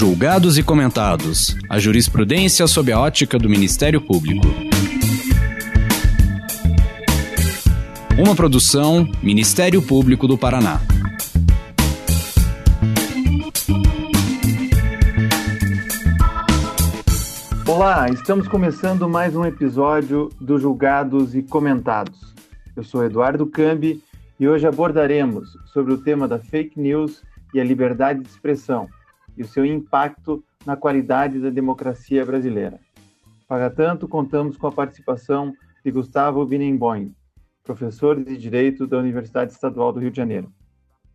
Julgados e comentados. A jurisprudência sob a ótica do Ministério Público. Uma produção Ministério Público do Paraná. Olá, estamos começando mais um episódio do Julgados e Comentados. Eu sou Eduardo Cambi e hoje abordaremos sobre o tema da fake news e a liberdade de expressão e o seu impacto na qualidade da democracia brasileira. Para tanto, contamos com a participação de Gustavo Binemboim, professor de Direito da Universidade Estadual do Rio de Janeiro.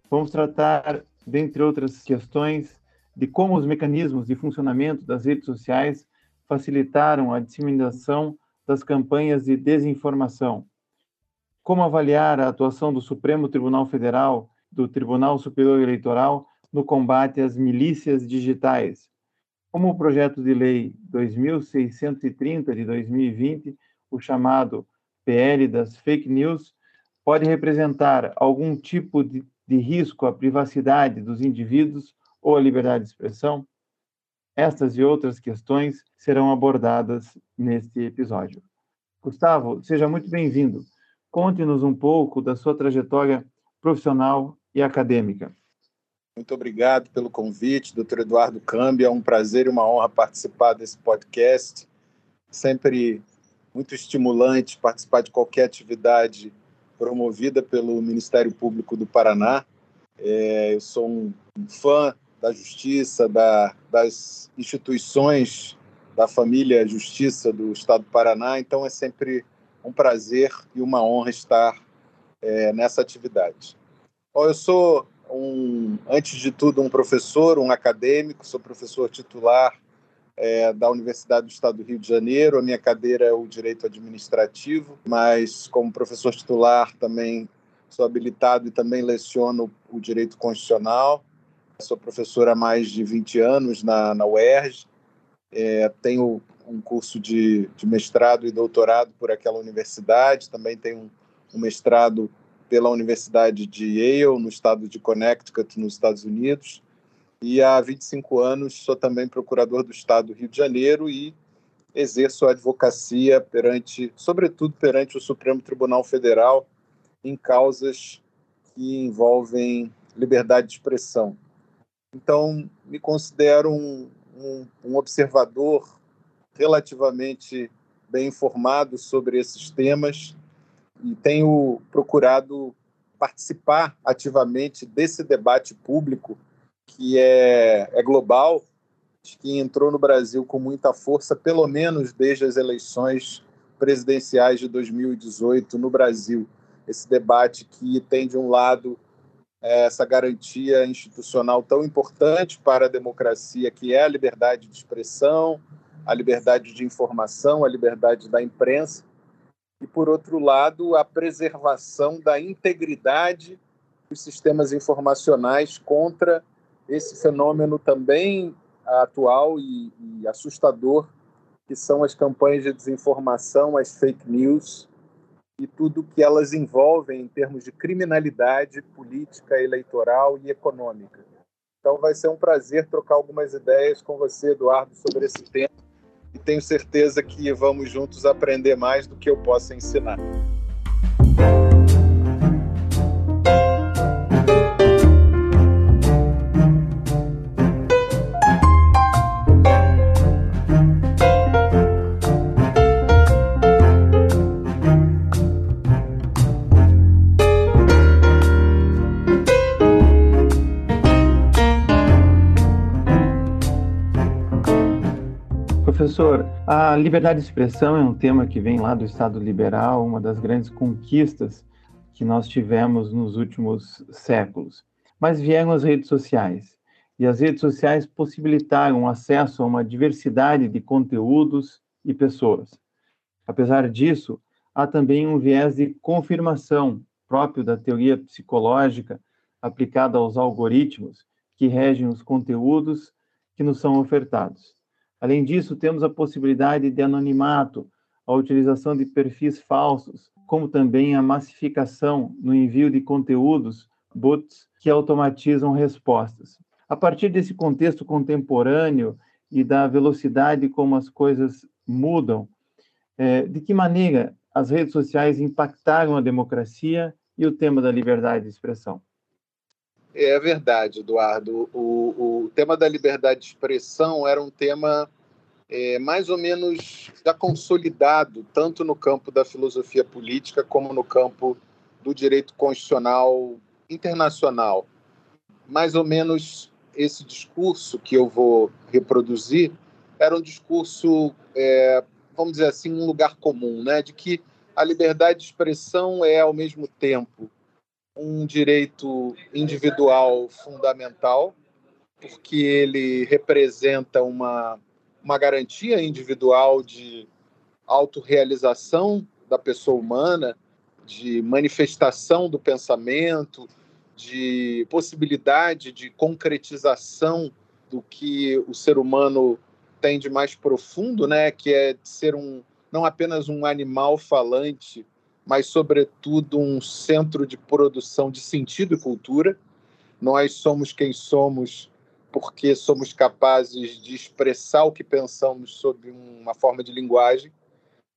Vamos tratar, dentre outras questões, de como os mecanismos de funcionamento das redes sociais facilitaram a disseminação das campanhas de desinformação como avaliar a atuação do Supremo Tribunal Federal, do Tribunal Superior Eleitoral no combate às milícias digitais? Como o projeto de lei 2630 de 2020, o chamado PL das fake news, pode representar algum tipo de, de risco à privacidade dos indivíduos ou à liberdade de expressão? Estas e outras questões serão abordadas neste episódio. Gustavo, seja muito bem-vindo. Conte-nos um pouco da sua trajetória profissional e acadêmica. Muito obrigado pelo convite, doutor Eduardo Cambi. É um prazer e uma honra participar desse podcast. Sempre muito estimulante participar de qualquer atividade promovida pelo Ministério Público do Paraná. É, eu sou um, fã da justiça, da, das instituições da família Justiça do Estado do Paraná, então é sempre um prazer e uma honra estar é, nessa atividade. Bom, eu sou, um, antes de tudo, um professor, um acadêmico, sou professor titular é, da Universidade do Estado do Rio de Janeiro. A minha cadeira é o Direito Administrativo, mas como professor titular também sou habilitado e também leciono o Direito Constitucional. Sou professor há mais de 20 anos na, na UERJ. É, tenho um curso de, de, mestrado e doutorado por aquela universidade, também tem um, um, mestrado pela Universidade de Yale, no estado de Connecticut, nos Estados Unidos, e há 25 anos sou também procurador do estado do Rio de Janeiro e exerço a advocacia perante, sobretudo perante o Supremo Tribunal Federal, em causas que envolvem liberdade de expressão. Então, me considero um, um, um observador relativamente bem informado sobre esses temas e tenho procurado participar ativamente desse debate público que é, é global, que entrou no Brasil com muita força, pelo menos desde as eleições presidenciais de 2018 no Brasil. Esse debate que tem, de um lado, essa garantia institucional tão importante para a democracia, que é a liberdade de expressão, a liberdade de informação, a liberdade da imprensa, e, por outro lado, a preservação da integridade dos sistemas informacionais contra esse fenômeno também atual e, e assustador, que são as campanhas de desinformação, as fake news e tudo que elas envolvem em termos de criminalidade política, eleitoral e econômica. Então, vai ser um prazer trocar algumas ideias com você, Eduardo, sobre esse tema e tenho certeza que vamos juntos aprender mais do que eu possa ensinar. A liberdade de expressão é um tema que vem lá do Estado liberal, uma das grandes conquistas que nós tivemos nos últimos séculos. Mas vieram as redes sociais, e as redes sociais possibilitaram acesso a uma diversidade de conteúdos e pessoas. Apesar disso, há também um viés de confirmação próprio da teoria psicológica aplicada aos algoritmos que regem os conteúdos que nos são ofertados. Além disso, temos a possibilidade de anonimato, a utilização de perfis falsos, como também a massificação no envio de conteúdos, bots, que automatizam respostas. A partir desse contexto contemporâneo e da velocidade como as coisas mudam, é, de que maneira as redes sociais impactaram a democracia e o tema da liberdade de expressão? É verdade, Eduardo. O, o tema da liberdade de expressão era um tema é, mais ou menos já consolidado, tanto no campo da filosofia política como no campo do direito constitucional internacional. Mais ou menos esse discurso que eu vou reproduzir era um discurso, é, vamos dizer assim, um lugar comum, né? de que a liberdade de expressão é, ao mesmo tempo, um direito individual fundamental, porque ele representa uma, uma garantia individual de autorrealização da pessoa humana, de manifestação do pensamento, de possibilidade de concretização do que o ser humano tem de mais profundo, né, que é ser um não apenas um animal falante mas, sobretudo, um centro de produção de sentido e cultura. Nós somos quem somos porque somos capazes de expressar o que pensamos sob uma forma de linguagem.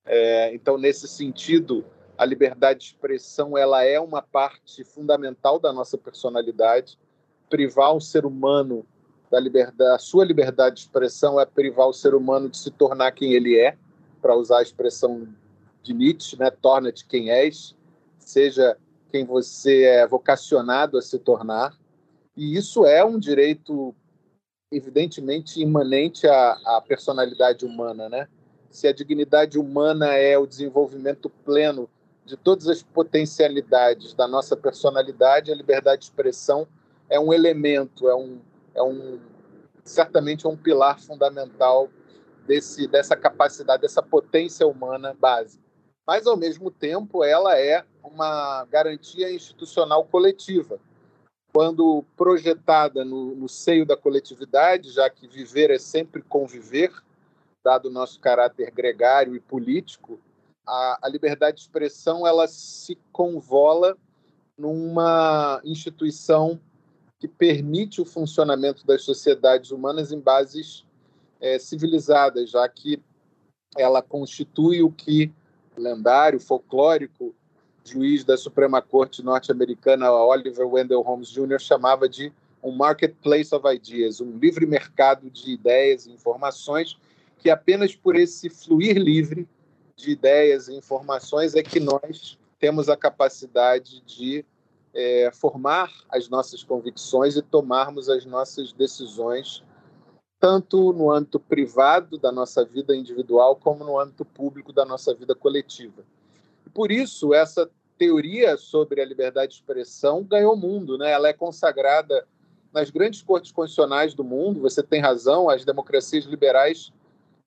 É, então, nesse sentido, a liberdade de expressão ela é uma parte fundamental da nossa personalidade. Privar o ser humano da liberdade, a sua liberdade de expressão é privar o ser humano de se tornar quem ele é, para usar a expressão de Nietzsche, né? Torna-te quem és, seja quem você é vocacionado a se tornar. E isso é um direito, evidentemente, imanente à, à personalidade humana, né? Se a dignidade humana é o desenvolvimento pleno de todas as potencialidades da nossa personalidade, a liberdade de expressão é um elemento, é um, é um certamente é um pilar fundamental desse, dessa capacidade, dessa potência humana básica mas, ao mesmo tempo, ela é uma garantia institucional coletiva. Quando projetada no, no seio da coletividade, já que viver é sempre conviver, dado o nosso caráter gregário e político, a, a liberdade de expressão ela se convola numa instituição que permite o funcionamento das sociedades humanas em bases é, civilizadas, já que ela constitui o que lendário, folclórico juiz da Suprema Corte norte-americana, Oliver Wendell Holmes Jr., chamava de um marketplace of ideas, um livre mercado de ideias e informações, que apenas por esse fluir livre de ideias e informações é que nós temos a capacidade de é, formar as nossas convicções e tomarmos as nossas decisões tanto no âmbito privado da nossa vida individual, como no âmbito público da nossa vida coletiva. Por isso, essa teoria sobre a liberdade de expressão ganhou mundo, né? ela é consagrada nas grandes cortes constitucionais do mundo, você tem razão, as democracias liberais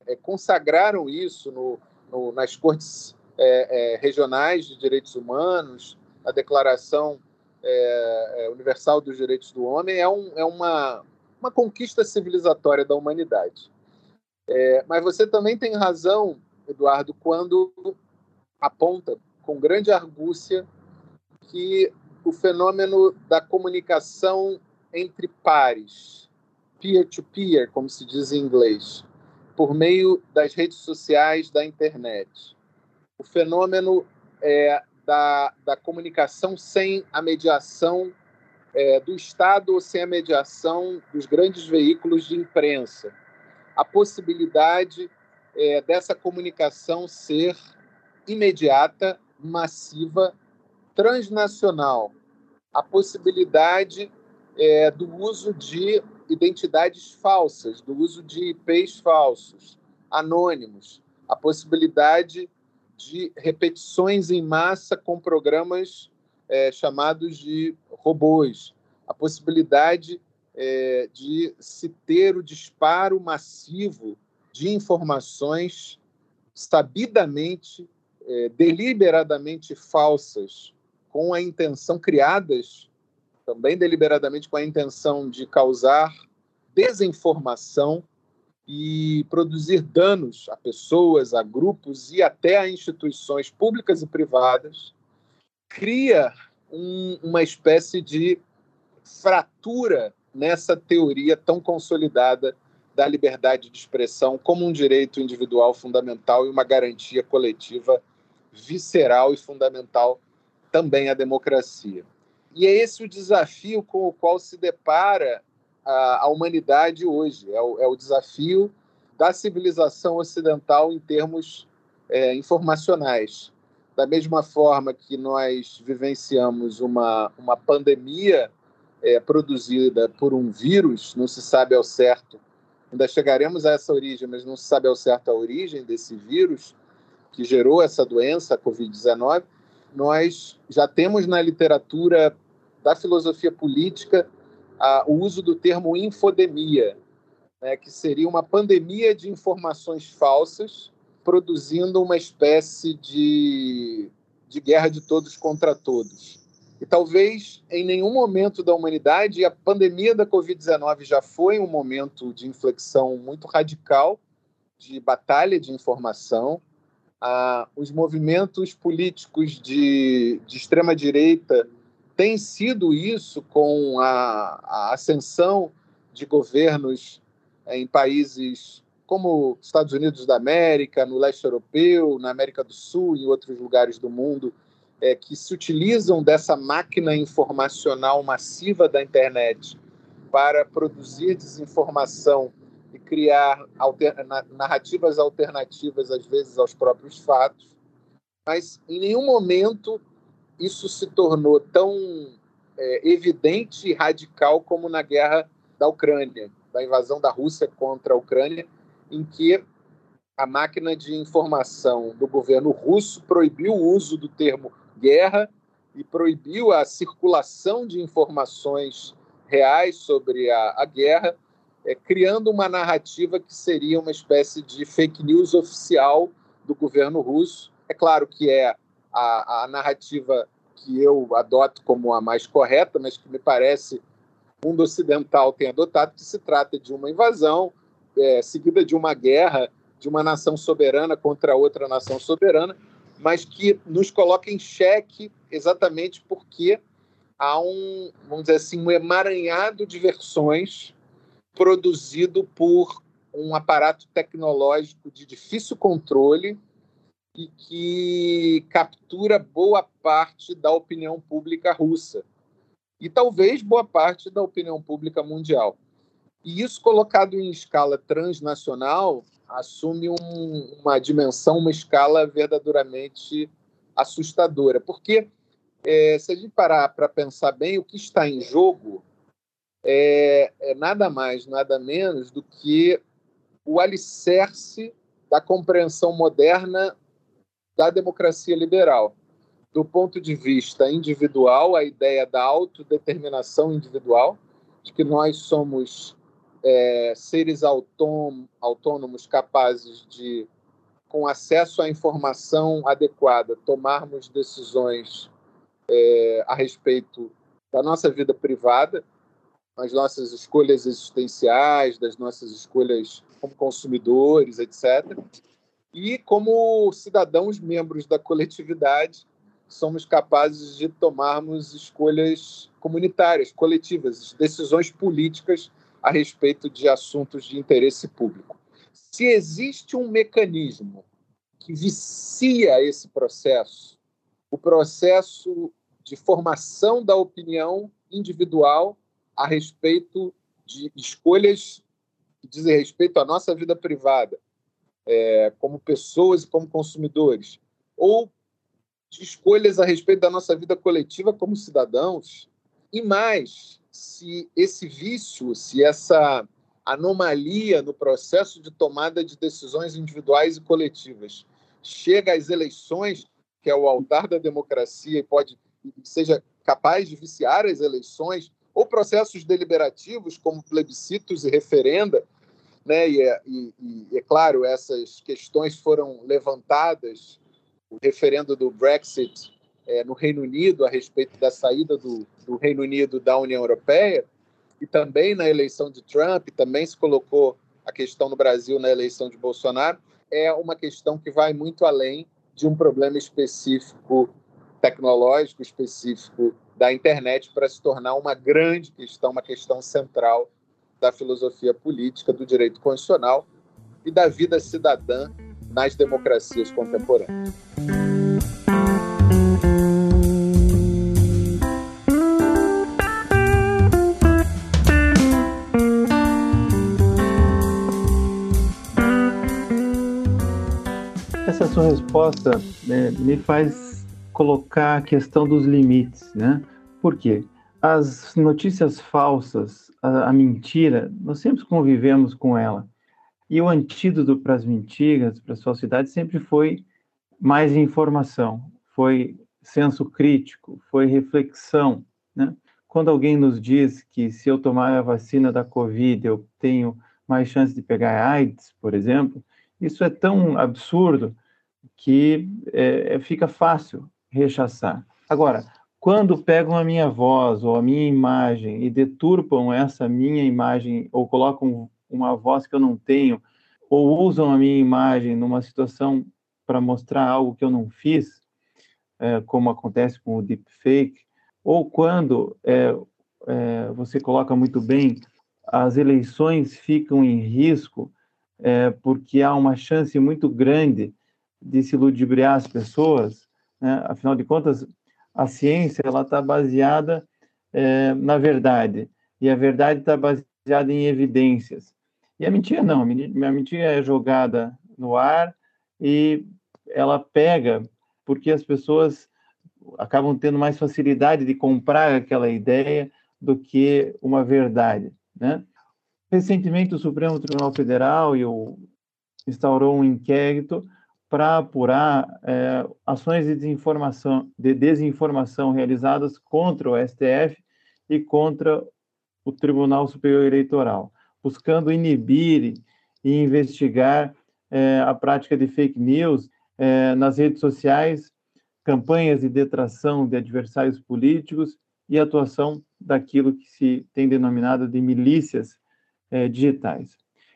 é, consagraram isso no, no, nas cortes é, é, regionais de direitos humanos, a Declaração é, é, Universal dos Direitos do Homem é, um, é uma, uma conquista civilizatória da humanidade. Mas você também tem razão, Eduardo, quando aponta com grande argúcia que o fenômeno da comunicação entre pares, peer-to-peer, -peer, como se diz em inglês, por meio das redes sociais, da internet, o fenômeno é, da, da comunicação sem a mediação é, do Estado ou sem a mediação dos grandes veículos de imprensa. A possibilidade é, dessa comunicação ser imediata, massiva, transnacional. A possibilidade é, do uso de identidades falsas, do uso de IPs falsos, anônimos. A possibilidade de repetições em massa com programas é, chamados de robôs, a possibilidade é, de se ter o disparo massivo de informações sabidamente, é, deliberadamente falsas, com a intenção, criadas também deliberadamente com a intenção de causar desinformação e produzir danos a pessoas, a grupos e até a instituições públicas e privadas cria um, uma espécie de fratura nessa teoria tão consolidada da liberdade de expressão como um direito individual fundamental e uma garantia coletiva visceral e fundamental também à democracia. E é esse o desafio com o qual se depara a, a humanidade hoje. É o, é o, desafio da civilização ocidental em termos é, informacionais. Da mesma forma que nós vivenciamos uma, uma pandemia é, produzida por um vírus, não se sabe ao certo, ainda chegaremos a essa origem, mas não se sabe ao certo a origem desse vírus que gerou essa doença, a Covid-19, nós já temos na literatura da filosofia política a, o uso do termo infodemia, né, que seria uma pandemia de informações falsas, produzindo uma espécie de, de guerra de todos contra todos. E talvez em nenhum momento da humanidade, a pandemia da Covid-19 já foi um momento de inflexão muito radical, de batalha de informação. Ah, os movimentos políticos de, de extrema-direita têm sido isso com a, a ascensão de governos em países como Estados Unidos da América, no leste europeu, na América do Sul e outros lugares do mundo, é, que se utilizam dessa máquina informacional massiva da internet para produzir desinformação e criar narrativas alternativas, às vezes, aos próprios fatos. Mas em nenhum momento isso se tornou tão é, evidente e radical como na guerra da Ucrânia, da invasão da Rússia contra a Ucrânia, em que a máquina de informação do governo russo proibiu o uso do termo guerra e proibiu a circulação de informações reais sobre a, a guerra, é, criando uma narrativa que seria uma espécie de fake news oficial do governo russo. É claro que é a, a narrativa que eu adoto como a mais correta, mas que me parece o mundo ocidental tem adotado, que se trata de uma invasão é, seguida de uma guerra de uma nação soberana contra outra nação soberana, mas que nos coloca em xeque exatamente porque há um, vamos dizer assim, um emaranhado de versões produzido por um aparato tecnológico de difícil controle e que captura boa parte da opinião pública russa e talvez boa parte da opinião pública mundial. E isso colocado em escala transnacional assume um, uma dimensão, uma escala verdadeiramente assustadora. Porque, é, se a gente parar para pensar bem, o que está em jogo é, é nada mais, nada menos do que o alicerce da compreensão moderna da democracia liberal. Do ponto de vista individual, a ideia da autodeterminação individual, de que nós somos é, seres autônomos capazes de, com acesso à informação adequada, tomarmos decisões é, a respeito da nossa vida privada, das nossas escolhas existenciais, das nossas escolhas como consumidores, etc. E como cidadãos membros da coletividade, somos capazes de tomarmos escolhas comunitárias, coletivas, decisões políticas a respeito de assuntos de interesse público. Se existe um mecanismo que vicia esse processo, o processo de formação da opinião individual a respeito de escolhas que dizem respeito à nossa vida privada, é, como pessoas e como consumidores, ou de escolhas a respeito da nossa vida coletiva como cidadãos, e mais, se esse vício, se essa anomalia no processo de tomada de decisões individuais e coletivas chega às eleições, que é o altar da democracia e pode seja capaz de viciar as eleições, ou processos deliberativos como plebiscitos e referenda, né? E é, e, e é claro essas questões foram levantadas o referendo do Brexit é, no Reino Unido a respeito da saída do, do, Reino Unido da União Europeia e também na eleição de Trump, também se colocou a questão no Brasil na eleição de Bolsonaro, é uma questão que vai muito além de um problema específico tecnológico, específico da internet para se tornar uma grande questão, uma questão central da filosofia política, do direito constitucional e da vida cidadã nas democracias contemporâneas. Essa sua resposta né, me faz colocar a questão dos limites, né? Por quê? As notícias falsas, a, a mentira, nós sempre convivemos com ela. E o antídoto para as mentiras, para as falsidades, sempre foi mais informação, foi senso crítico, foi reflexão. Né? Quando alguém nos diz que se eu tomar a vacina da Covid eu tenho mais chance de pegar AIDS, por exemplo, isso é tão absurdo que é, fica fácil rechaçar. Agora, quando pegam a minha voz ou a minha imagem e deturpam essa minha imagem ou colocam uma voz que eu não tenho ou usam a minha imagem numa situação para mostrar algo que eu não fiz, é, como acontece com o deepfake, ou quando é, é, você coloca muito bem, as eleições ficam em risco é, porque há uma chance muito grande de se ludibriar as pessoas, né? afinal de contas, a ciência ela está baseada é, na verdade e a verdade está baseada em evidências. E a mentira não, a mentira é jogada no ar e ela pega porque as pessoas acabam tendo mais facilidade de comprar aquela ideia do que uma verdade, né? Recentemente o Supremo Tribunal Federal instaurou um inquérito para apurar é, ações de desinformação, de desinformação realizadas contra o STF e contra o Tribunal Superior Eleitoral, buscando inibir e investigar é, a prática de fake news é, nas redes sociais, campanhas de detração de adversários políticos e atuação daquilo que se tem denominado de milícias é, digitais.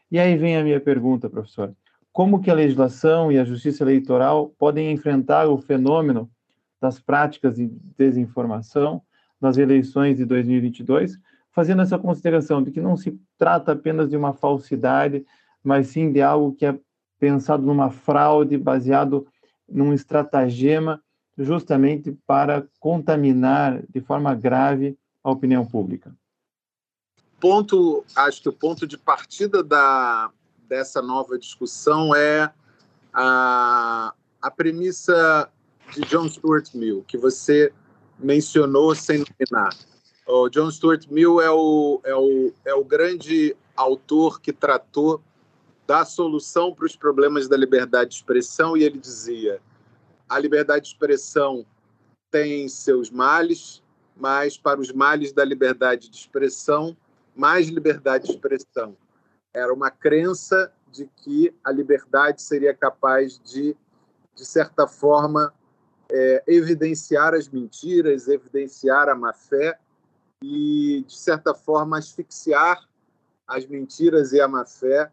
E aí vem a minha pergunta, professor como que a legislação e a justiça eleitoral podem enfrentar o fenômeno das práticas de desinformação nas eleições de 2022, fazendo essa consideração de que não se trata apenas de uma falsidade, mas sim de algo que é pensado numa fraude, baseado num estratagema, justamente para contaminar de forma grave a opinião pública. Ponto, acho que o ponto de partida da, dessa nova discussão é a, a premissa de John Stuart Mill, que você mencionou sem nominar. O John Stuart Mill é o, é o, é o grande autor que tratou da solução para os problemas da liberdade de expressão, e ele dizia: a liberdade de expressão tem seus males, mas para os males da liberdade de expressão, mais liberdade de expressão era uma crença de que a liberdade seria capaz de, de certa forma, é, evidenciar as mentiras, evidenciar a má-fé e, de certa forma, asfixiar as mentiras e a má-fé,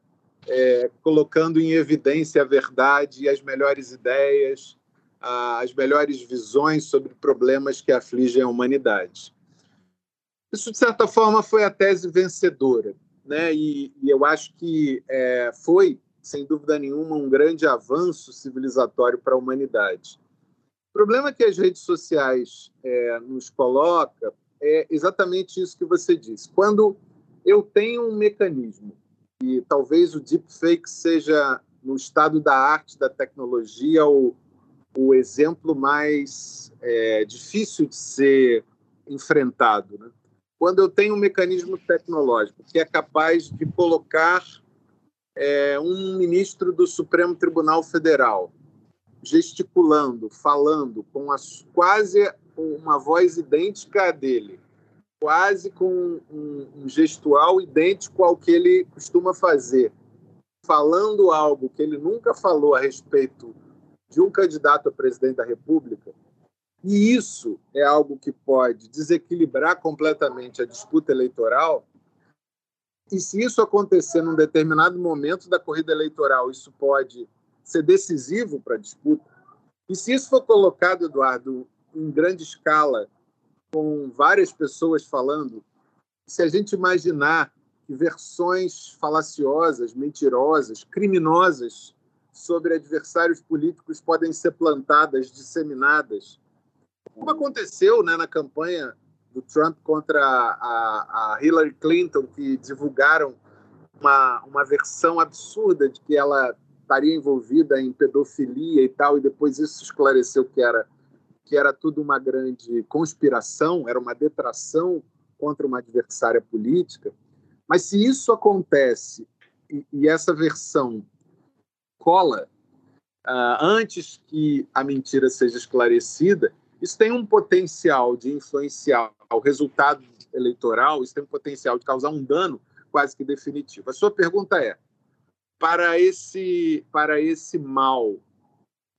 é, colocando em evidência a verdade e as melhores ideias, as melhores visões sobre problemas que afligem a humanidade. Isso, de certa forma, foi a tese vencedora né? E, e eu acho que é, foi, sem dúvida nenhuma, um grande avanço civilizatório para a humanidade. O problema que as redes sociais é, nos coloca é exatamente isso que você disse. Quando eu tenho um mecanismo e talvez o deepfake seja no estado da arte, da tecnologia, o, o exemplo mais é, difícil de ser enfrentado, né? Quando eu tenho um mecanismo tecnológico que é capaz de colocar é, um ministro do Supremo Tribunal Federal gesticulando, falando com as, quase uma voz idêntica à dele, quase com um, um gestual idêntico ao que ele costuma fazer, falando algo que ele nunca falou a respeito de um candidato a presidente da República, e isso é algo que pode desequilibrar completamente a disputa eleitoral. E se isso acontecer num determinado momento da corrida eleitoral, isso pode ser decisivo para a disputa. E se isso for colocado, Eduardo, em grande escala com várias pessoas falando, se a gente imaginar que versões falaciosas, mentirosas, criminosas sobre adversários políticos podem ser plantadas, disseminadas, como aconteceu né, na campanha do Trump contra a, a Hillary Clinton, que divulgaram uma, uma versão absurda de que ela estaria envolvida em pedofilia e tal, e depois isso esclareceu que era que era tudo uma grande conspiração, era uma detração contra uma adversária política. Mas se isso acontece e, e essa versão cola uh, antes que a mentira seja esclarecida, isso tem um potencial de influenciar o resultado eleitoral, isso tem um potencial de causar um dano quase que definitivo. A sua pergunta é: para esse, para esse mal,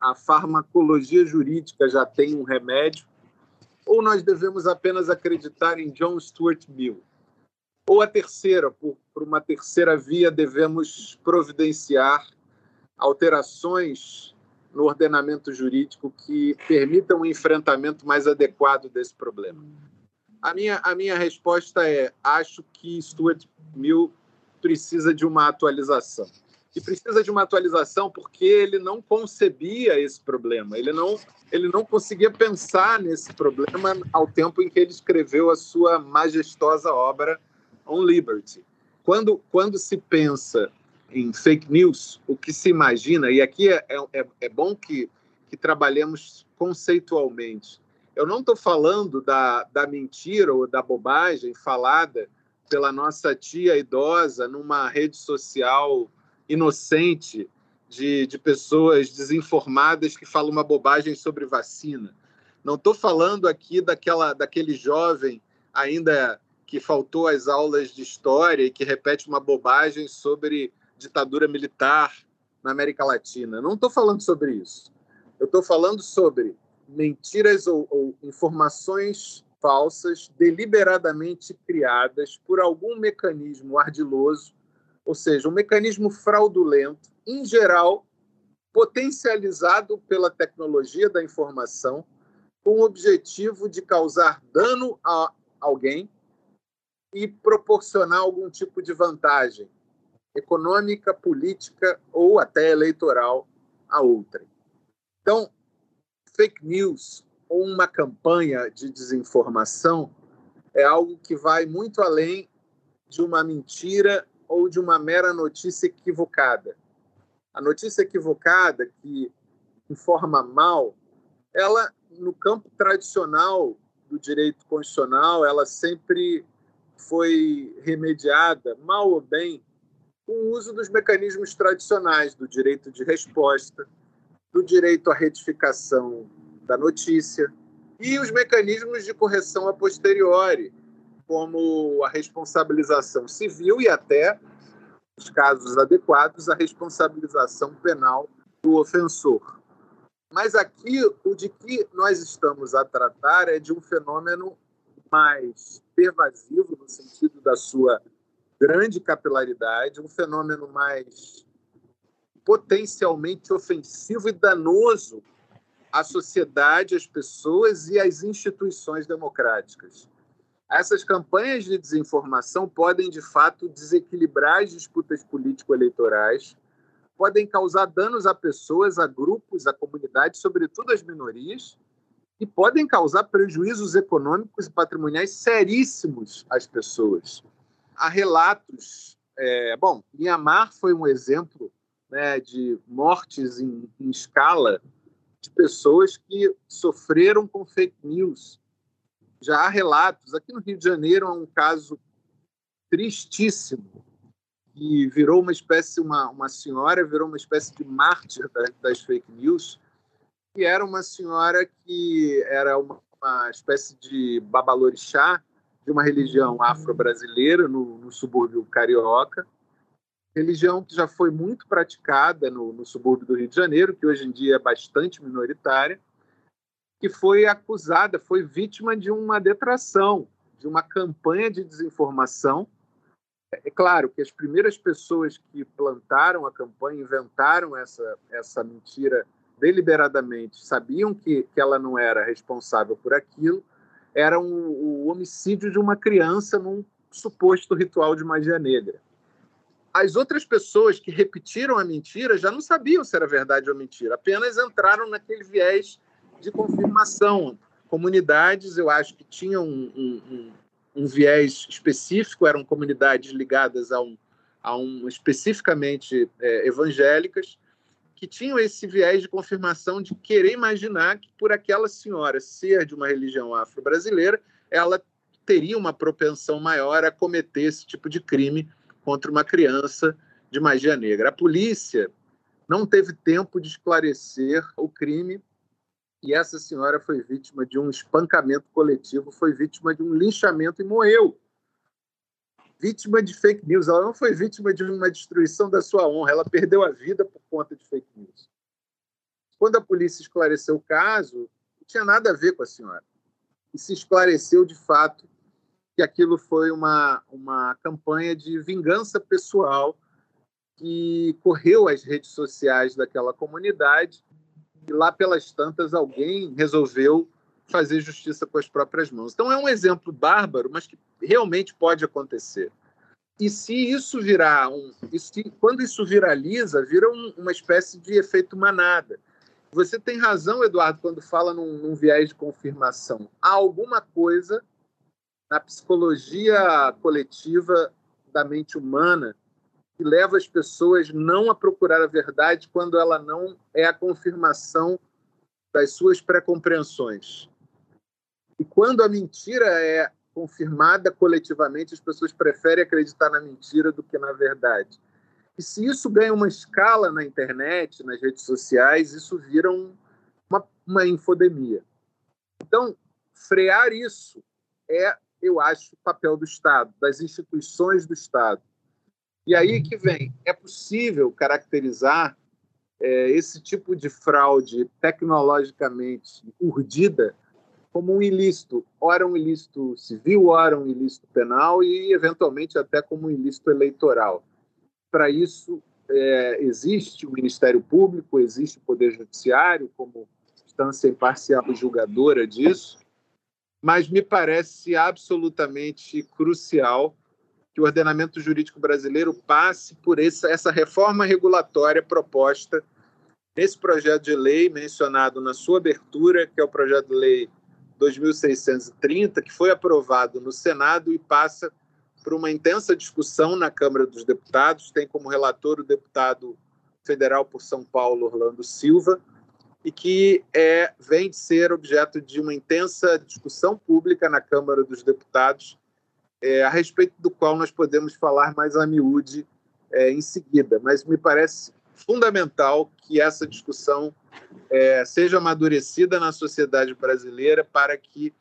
a farmacologia jurídica já tem um remédio? Ou nós devemos apenas acreditar em John Stuart Mill? Ou a terceira, por, por uma terceira via, devemos providenciar alterações no ordenamento jurídico que permitam um enfrentamento mais adequado desse problema? A minha, a minha resposta é: acho que Stuart Mill precisa de uma atualização. E precisa de uma atualização porque ele não concebia esse problema, ele não, ele não conseguia pensar nesse problema ao tempo em que ele escreveu a sua majestosa obra On Liberty. Quando, quando se pensa em fake news, o que se imagina, e aqui é, é, é bom que, que trabalhemos conceitualmente. Eu não estou falando da, da mentira ou da bobagem falada pela nossa tia idosa numa rede social inocente de, de pessoas desinformadas que falam uma bobagem sobre vacina. Não estou falando aqui daquela, daquele jovem ainda que faltou às aulas de história e que repete uma bobagem sobre ditadura militar na América Latina. Não estou falando sobre isso. Eu estou falando sobre mentiras ou, ou informações falsas deliberadamente criadas por algum mecanismo ardiloso, ou seja, um mecanismo fraudulento, em geral, potencializado pela tecnologia da informação, com o objetivo de causar dano a alguém e proporcionar algum tipo de vantagem econômica, política ou até eleitoral a outrem. Então, fake news ou uma campanha de desinformação é algo que vai muito além de uma mentira ou de uma mera notícia equivocada. A notícia equivocada que informa mal, ela no campo tradicional do direito constitucional, ela sempre foi remediada, mal ou bem, o uso dos mecanismos tradicionais do direito de resposta, do direito à retificação da notícia e os mecanismos de correção a posteriori, como a responsabilização civil e até, nos casos adequados, a responsabilização penal do ofensor. Mas aqui, o de que nós estamos a tratar é de um fenômeno mais pervasivo, no sentido da sua grande capilaridade, um fenômeno mais potencialmente ofensivo e danoso à sociedade, às pessoas e às instituições democráticas. Essas campanhas de desinformação podem, de fato, desequilibrar as disputas político-eleitorais, podem causar danos a pessoas, a grupos, a comunidades, sobretudo as minorias, e podem causar prejuízos econômicos e patrimoniais seríssimos às pessoas. Há relatos. É, bom, Mianmar foi um exemplo né, de mortes em, em escala de pessoas que sofreram com fake news. Já há relatos. Aqui no Rio de Janeiro há um caso tristíssimo que virou uma espécie, uma, uma senhora virou uma espécie de mártir das, fake news, que era uma senhora que era uma, uma espécie de babalorixá de uma religião afro-brasileira no, no subúrbio carioca, religião que já foi muito praticada no, no, subúrbio do Rio de Janeiro, que hoje em dia é bastante minoritária, que foi acusada, foi vítima de uma detração, de uma campanha de desinformação. É claro que as primeiras pessoas que plantaram a campanha, inventaram essa, essa mentira deliberadamente, sabiam que, que ela não era responsável por aquilo, era um, o homicídio de uma criança num suposto ritual de magia negra. As outras pessoas que repetiram a mentira já não sabiam se era verdade ou mentira, apenas entraram naquele viés de confirmação. Comunidades, eu acho que tinham um, um, um viés específico, eram comunidades ligadas a um, a um especificamente é, evangélicas, que tinham esse viés de confirmação de querer imaginar que por aquela senhora ser de uma religião afro-brasileira, ela teria uma propensão maior a cometer esse tipo de crime contra uma criança de magia negra. A polícia não teve tempo de esclarecer o crime e essa senhora foi vítima de um espancamento coletivo, foi vítima de um linchamento e morreu vítima de fake news, ela não foi vítima de uma destruição da sua honra, ela perdeu a vida por conta de fake news. Quando a polícia esclareceu o caso, não tinha nada a ver com a senhora. E se esclareceu de fato que aquilo foi uma, uma campanha de vingança pessoal que correu às redes sociais daquela comunidade e lá pelas tantas alguém resolveu fazer justiça com as próprias mãos. Então é um exemplo bárbaro, mas que realmente pode acontecer. E se isso virar um, quando isso viraliza, vira um, uma espécie de efeito manada. Você tem razão, Eduardo, quando fala num, num viés de confirmação. Há alguma coisa na psicologia coletiva da mente humana que leva as pessoas não a procurar a verdade quando ela não é a confirmação das suas pré-compreensões. E quando a mentira é confirmada coletivamente, as pessoas preferem acreditar na mentira do que na verdade. E se isso ganha uma escala na internet, nas redes sociais, isso vira um, uma, uma infodemia. Então, frear isso é, eu acho, o papel do Estado, das instituições do Estado. E aí que vem, é possível caracterizar é, esse tipo de fraude tecnologicamente urdida como um ilícito, ora um ilícito civil, ora um ilícito penal e, eventualmente, até como um ilícito eleitoral. Para isso, é, existe o Ministério Público, existe o Poder Judiciário como instância imparcial e julgadora disso, mas me parece absolutamente crucial que o ordenamento jurídico brasileiro passe por essa, essa reforma regulatória proposta nesse projeto de lei mencionado na sua abertura, que é o projeto de lei 2630, que foi aprovado no Senado e passa por uma intensa discussão na Câmara dos Deputados. Tem como relator o deputado federal por São Paulo, Orlando Silva, e que é, vem de ser objeto de uma intensa discussão pública na Câmara dos Deputados, é, a respeito do qual nós podemos falar mais a miúde é, em seguida. Mas me parece fundamental que essa discussão é, seja amadurecida na sociedade brasileira para que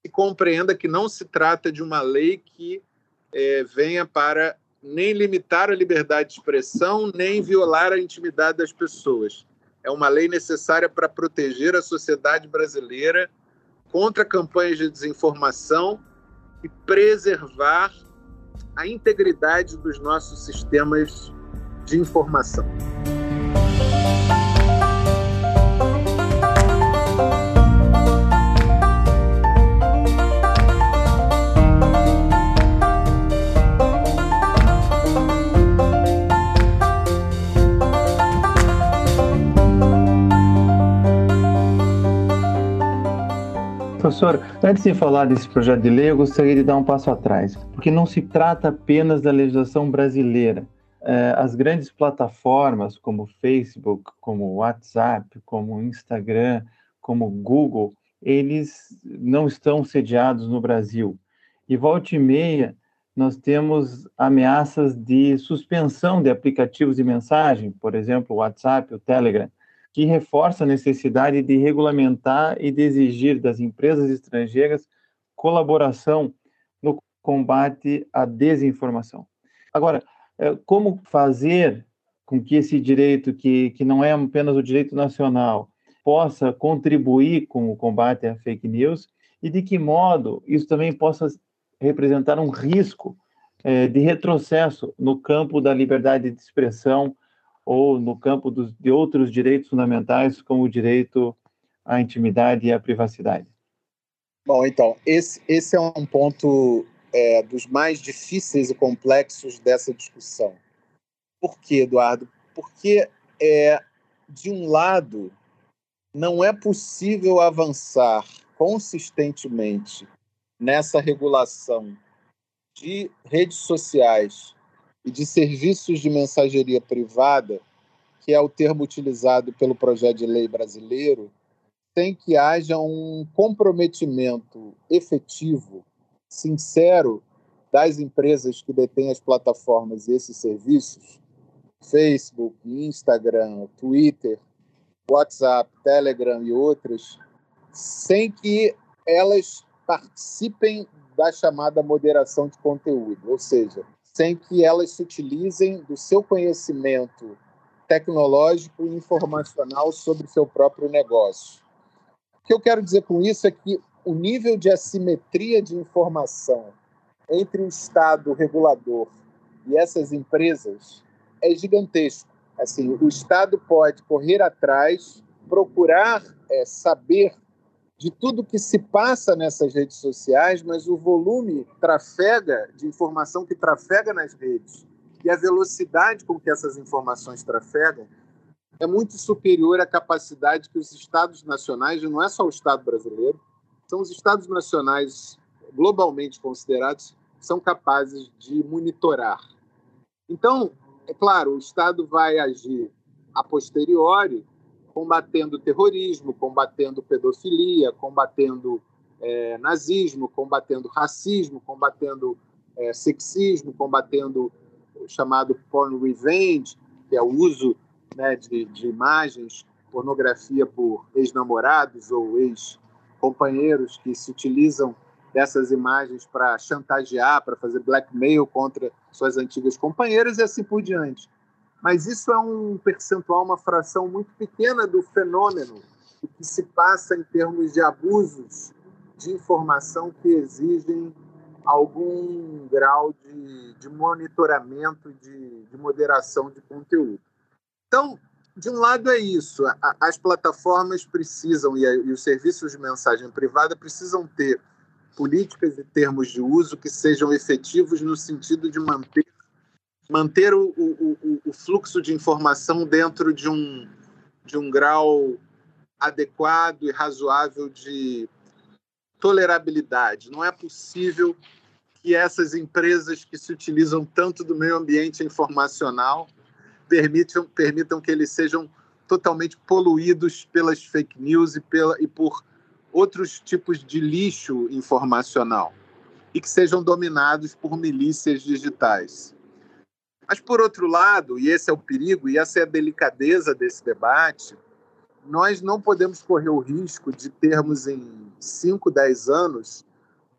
se compreenda que não se trata de uma lei que é, venha para nem limitar a liberdade de expressão, nem violar a intimidade das pessoas. É uma lei necessária para proteger a sociedade brasileira contra campanhas de desinformação e preservar a integridade dos nossos sistemas de informação. Professor, antes de falar desse projeto de lei, eu gostaria de dar um passo atrás, porque não se trata apenas da legislação brasileira. É, as grandes plataformas como Facebook, como WhatsApp, como Instagram, como Google, eles não estão sediados no Brasil. E volta e meia, nós temos ameaças de suspensão de aplicativos de mensagem, por exemplo, o WhatsApp, o Telegram que reforça a necessidade de regulamentar e de exigir das empresas estrangeiras colaboração no combate à desinformação. Agora, é, como fazer com que esse direito, que, que não é apenas o direito nacional, possa contribuir com o combate à fake news e de que modo isso também possa representar um risco é, de retrocesso no campo da liberdade de expressão ou no campo dos, de outros direitos fundamentais, como o direito à intimidade e à privacidade? Bom, então, esse, esse é um ponto é, dos mais difíceis e complexos dessa discussão. Por quê, Eduardo? Porque, é, de um lado, não é possível avançar consistentemente nessa regulação de redes sociais e de serviços de mensageria privada, que é o termo utilizado pelo projeto de lei brasileiro, sem que haja um comprometimento efetivo, sincero, das empresas que detêm as plataformas e esses serviços, Facebook, Instagram, Twitter, WhatsApp, Telegram e outras, sem que elas participem da chamada moderação de conteúdo, ou seja, sem que elas se utilizem do seu conhecimento tecnológico e informacional sobre o seu próprio negócio. O que eu quero dizer com isso é que o nível de assimetria de informação entre o Estado regulador e essas empresas é gigantesco. Assim, o Estado pode correr atrás, procurar é, saber de tudo que se passa nessas redes sociais, mas o volume trafega de informação que trafega nas redes e a velocidade com que essas informações trafegam é muito superior à capacidade que os estados nacionais, e não é só o Estado brasileiro, são os estados nacionais globalmente considerados, são capazes de monitorar. Então, é claro, o Estado vai agir a posteriori combatendo terrorismo, combatendo pedofilia, combatendo é, nazismo, combatendo racismo, combatendo é, sexismo, combatendo o chamado porn revenge, que é o uso né, de, de imagens, pornografia por ex-namorados ou ex-companheiros que se utilizam dessas imagens para chantagear, para fazer blackmail contra suas antigas companheiras e assim por diante mas isso é um percentual, uma fração muito pequena do fenômeno do que se passa em termos de abusos de informação que exigem algum grau de, de monitoramento, de, de, moderação de conteúdo. Então, de um lado é isso, as plataformas precisam, e, e os serviços de mensagem privada precisam ter políticas e termos de uso que sejam efetivos no sentido de manter manter o, o, o, fluxo de informação dentro de um, de um grau adequado e razoável de tolerabilidade. Não é possível que essas empresas que se utilizam tanto do meio ambiente informacional permitam, permitam que eles sejam totalmente poluídos pelas fake news e, pela, e por outros tipos de lixo informacional e que sejam dominados por milícias digitais. Mas, por outro lado, e esse é o perigo, e essa é a delicadeza desse debate, nós não podemos correr o risco de termos em 5, 10 anos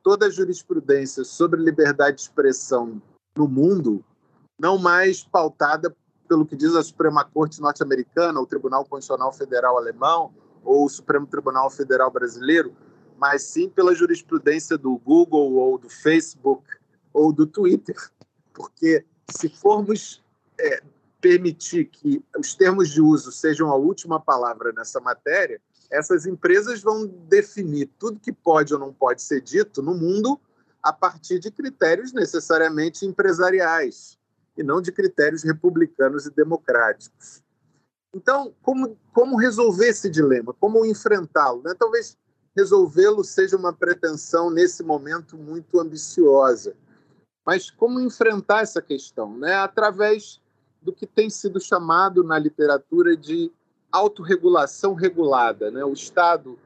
toda a jurisprudência sobre liberdade de expressão no mundo não mais pautada pelo que diz a Suprema Corte norte-americana, o Tribunal Constitucional Federal alemão ou o Supremo Tribunal Federal brasileiro, mas sim pela jurisprudência do Google ou do Facebook ou do Twitter, porque se formos é, permitir que os termos de uso sejam a última palavra nessa matéria, essas empresas vão definir tudo que pode ou não pode ser dito no mundo a partir de critérios necessariamente empresariais e não de critérios republicanos e democráticos. Então, como, como resolver esse dilema? Como enfrentá-lo? Né? Talvez resolvê-lo seja uma pretensão nesse momento muito ambiciosa. Mas como enfrentar essa questão? Né? Através do que tem sido chamado na literatura de autorregulação regulada. Né? O Estado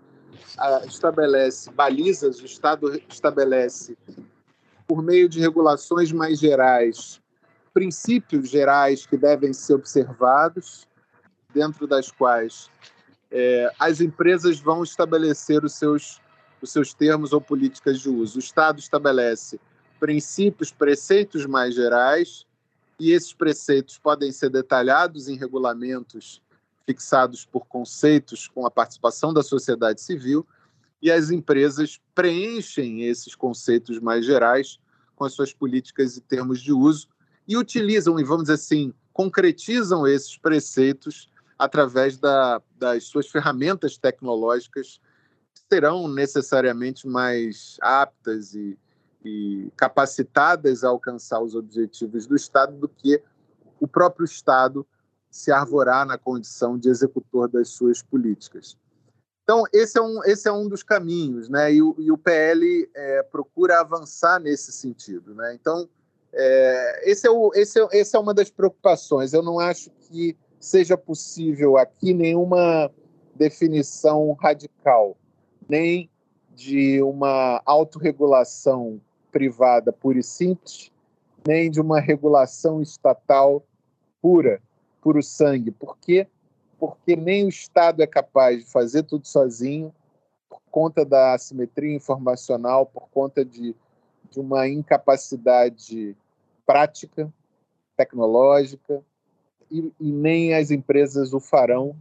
ah, estabelece balizas, o Estado estabelece, por meio de regulações mais gerais, princípios gerais que devem ser observados, dentro das quais é, as empresas vão estabelecer os seus, os seus termos ou políticas de uso. O Estado estabelece princípios, preceitos mais gerais, e esses preceitos podem ser detalhados em regulamentos fixados por conceitos com a participação da sociedade civil, e as empresas preenchem esses conceitos mais gerais com as suas políticas e termos de uso e utilizam, e vamos dizer assim, concretizam esses preceitos através da, das suas ferramentas tecnológicas serão necessariamente mais aptas e, e capacitadas a alcançar os objetivos do Estado do que o próprio Estado se arvorar na condição de executor das suas políticas. Então, esse é um, esse é um dos caminhos, né? e, o, e o PL é, procura avançar nesse sentido. Né? Então, é, esse, é o, esse, é, esse é uma das preocupações. Eu não acho que seja possível aqui nenhuma definição radical, nem de uma autorregulação privada pura e simples, nem de uma regulação estatal pura, puro sangue. Por quê? Porque nem o Estado é capaz de fazer tudo sozinho, por conta da assimetria informacional, por conta de, de uma incapacidade prática, tecnológica, e, e nem as empresas o farão,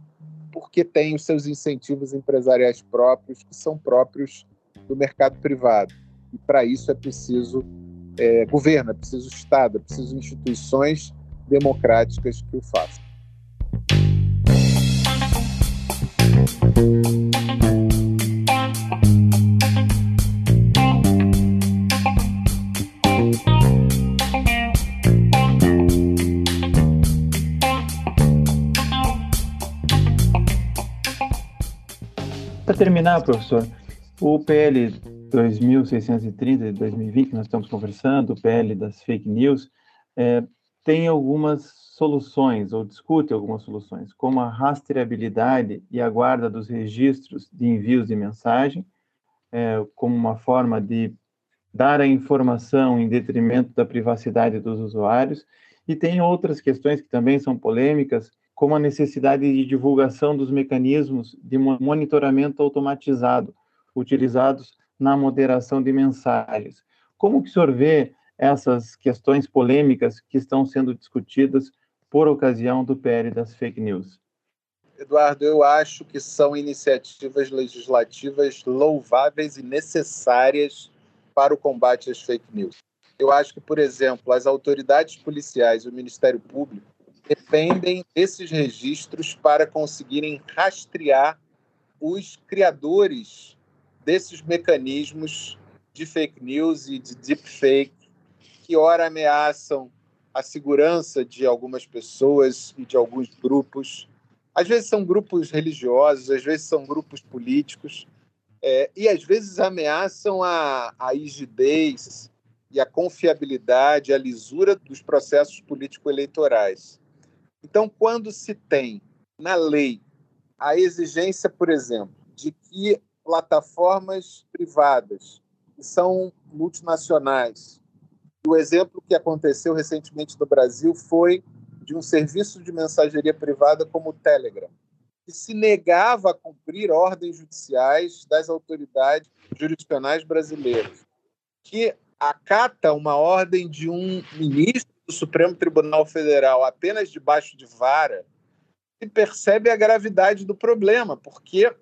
porque têm os seus incentivos empresariais próprios, que são próprios do mercado privado. E para isso é preciso é, governo, é preciso Estado, é preciso instituições democráticas que o façam. Para terminar, professor, o PL 2630 de 2020, que nós estamos conversando, PL das fake news, é, tem algumas soluções, ou discute algumas soluções, como a rastreabilidade e a guarda dos registros de envios de mensagem, é, como uma forma de dar a informação em detrimento da privacidade dos usuários, e tem outras questões que também são polêmicas, como a necessidade de divulgação dos mecanismos de monitoramento automatizado utilizados na moderação de mensagens. Como que o senhor vê essas questões polêmicas que estão sendo discutidas por ocasião do PL das fake news? Eduardo, eu acho que são iniciativas legislativas louváveis e necessárias para o combate às fake news. Eu acho que, por exemplo, as autoridades policiais e o Ministério Público dependem desses registros para conseguirem rastrear os criadores desses mecanismos de fake news e de deepfake que ora ameaçam a segurança de algumas pessoas e de alguns grupos. Às vezes são grupos religiosos, às vezes são grupos políticos, é, e às vezes ameaçam a, a rigidez e a confiabilidade, a lisura dos processos político-eleitorais. Então, quando se tem na lei a exigência, por exemplo, de que plataformas privadas que são multinacionais. O exemplo que aconteceu recentemente no Brasil foi de um serviço de mensageria privada como o Telegram, que se negava a cumprir ordens judiciais das autoridades jurisdicionais brasileiras, que acata uma ordem de um ministro do Supremo Tribunal Federal apenas debaixo de vara e percebe a gravidade do problema, porque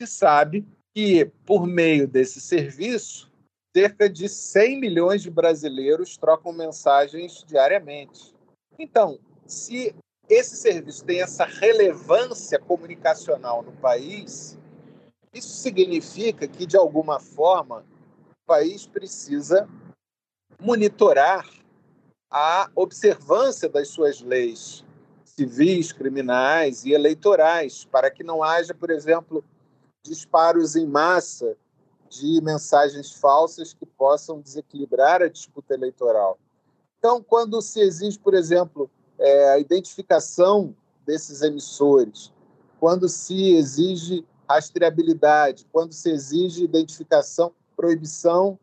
se sabe que, por meio desse serviço, cerca de 100 milhões de brasileiros trocam mensagens diariamente. Então, se esse serviço tem essa relevância comunicacional no país, isso significa que, de alguma forma, o país precisa monitorar a observância das suas leis civis, criminais e eleitorais, para que não haja, por exemplo, disparos em massa de mensagens falsas que possam desequilibrar a disputa eleitoral. Então, quando se exige, por exemplo, é, a identificação desses emissores, quando se exige rastreabilidade, quando se exige identificação, proibição,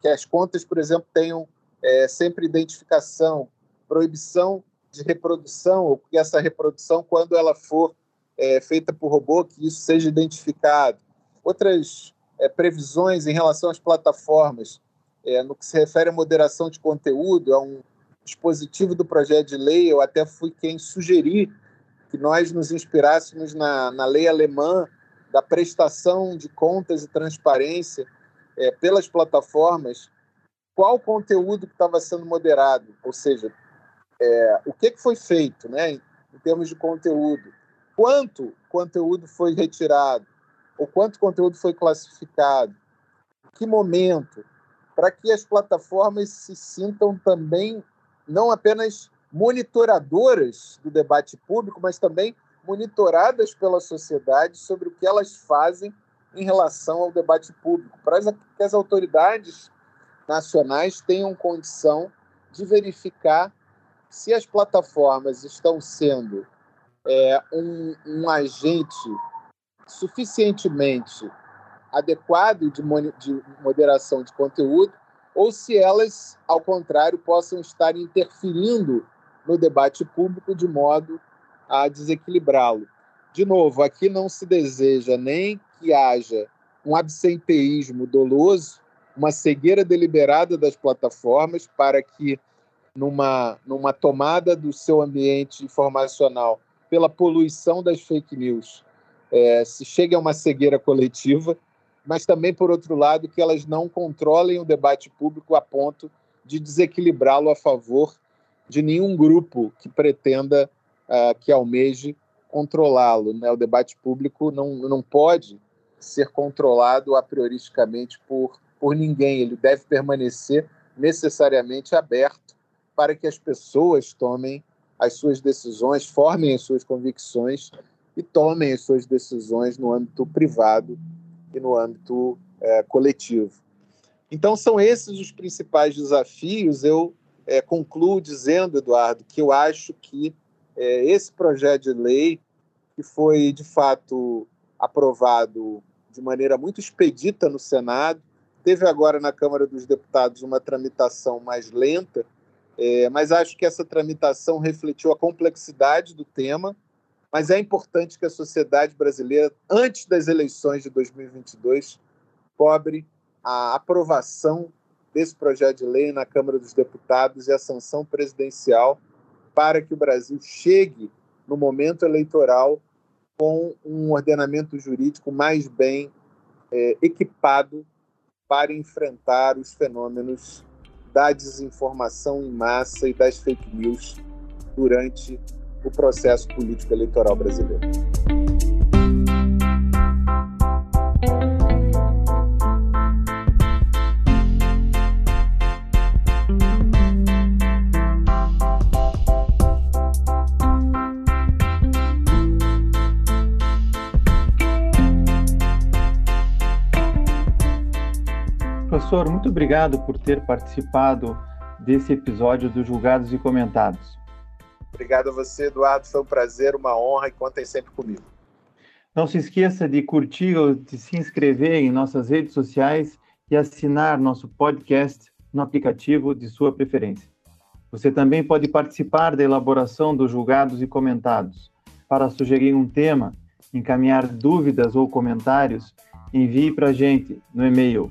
que as contas, por exemplo, tenham é, sempre identificação, proibição de reprodução, ou que essa reprodução, quando ela for é, feita por robô, que isso seja identificado. Outras é, previsões em relação às plataformas, é, no que se refere à moderação de conteúdo, é um dispositivo do projeto de lei, eu até fui quem sugeri que nós nos inspirássemos na, na lei alemã da prestação de contas e transparência é, pelas plataformas, qual conteúdo que estava sendo moderado, ou seja, é, o que, que foi feito né, em termos de conteúdo quanto conteúdo foi retirado, ou quanto conteúdo foi classificado, que momento, para que as plataformas se sintam também não apenas monitoradoras do debate público, mas também monitoradas pela sociedade sobre o que elas fazem em relação ao debate público, para que as autoridades nacionais tenham condição de verificar se as plataformas estão sendo é, um, um, agente suficientemente adequado de, de moderação de conteúdo ou se elas, ao contrário, possam estar interferindo no debate público de modo a desequilibrá-lo. De novo, aqui não se deseja nem que haja um absenteísmo doloso, uma cegueira deliberada das plataformas para que, numa, numa tomada do seu ambiente informacional pela poluição das fake news, é, se chegue a uma cegueira coletiva, mas também, por outro lado, que elas não controlem o debate público a ponto de desequilibrá-lo a favor de nenhum grupo que pretenda, uh, que almeje controlá-lo. Né? O debate público não, não pode ser controlado a prioristicamente por, por ninguém, ele deve permanecer necessariamente aberto para que as pessoas tomem as suas decisões, formem as suas convicções e tomem as suas decisões no âmbito privado e no âmbito é, coletivo. Então, são esses os principais desafios. Eu é, concluo dizendo, Eduardo, que eu acho que é, esse projeto de lei, que foi de fato aprovado de maneira muito expedita no Senado, teve agora na Câmara dos Deputados uma tramitação mais lenta, é, mas acho que essa tramitação refletiu a complexidade do tema. Mas é importante que a sociedade brasileira, antes das eleições de 2022, cobre a aprovação desse projeto de lei na Câmara dos Deputados e a sanção presidencial para que o Brasil chegue no momento eleitoral com um ordenamento jurídico mais bem é, equipado para enfrentar os fenômenos da desinformação em massa e das fake news durante o processo político eleitoral brasileiro. Professor, muito obrigado por ter participado desse episódio do Julgados e Comentados. Obrigado a você, Eduardo. Foi um prazer, uma honra e contem sempre comigo. Não se esqueça de curtir ou de se inscrever em nossas redes sociais e assinar nosso podcast no aplicativo de sua preferência. Você também pode participar da elaboração dos julgados e comentados. Para sugerir um tema, encaminhar dúvidas ou comentários, envie para a gente no e-mail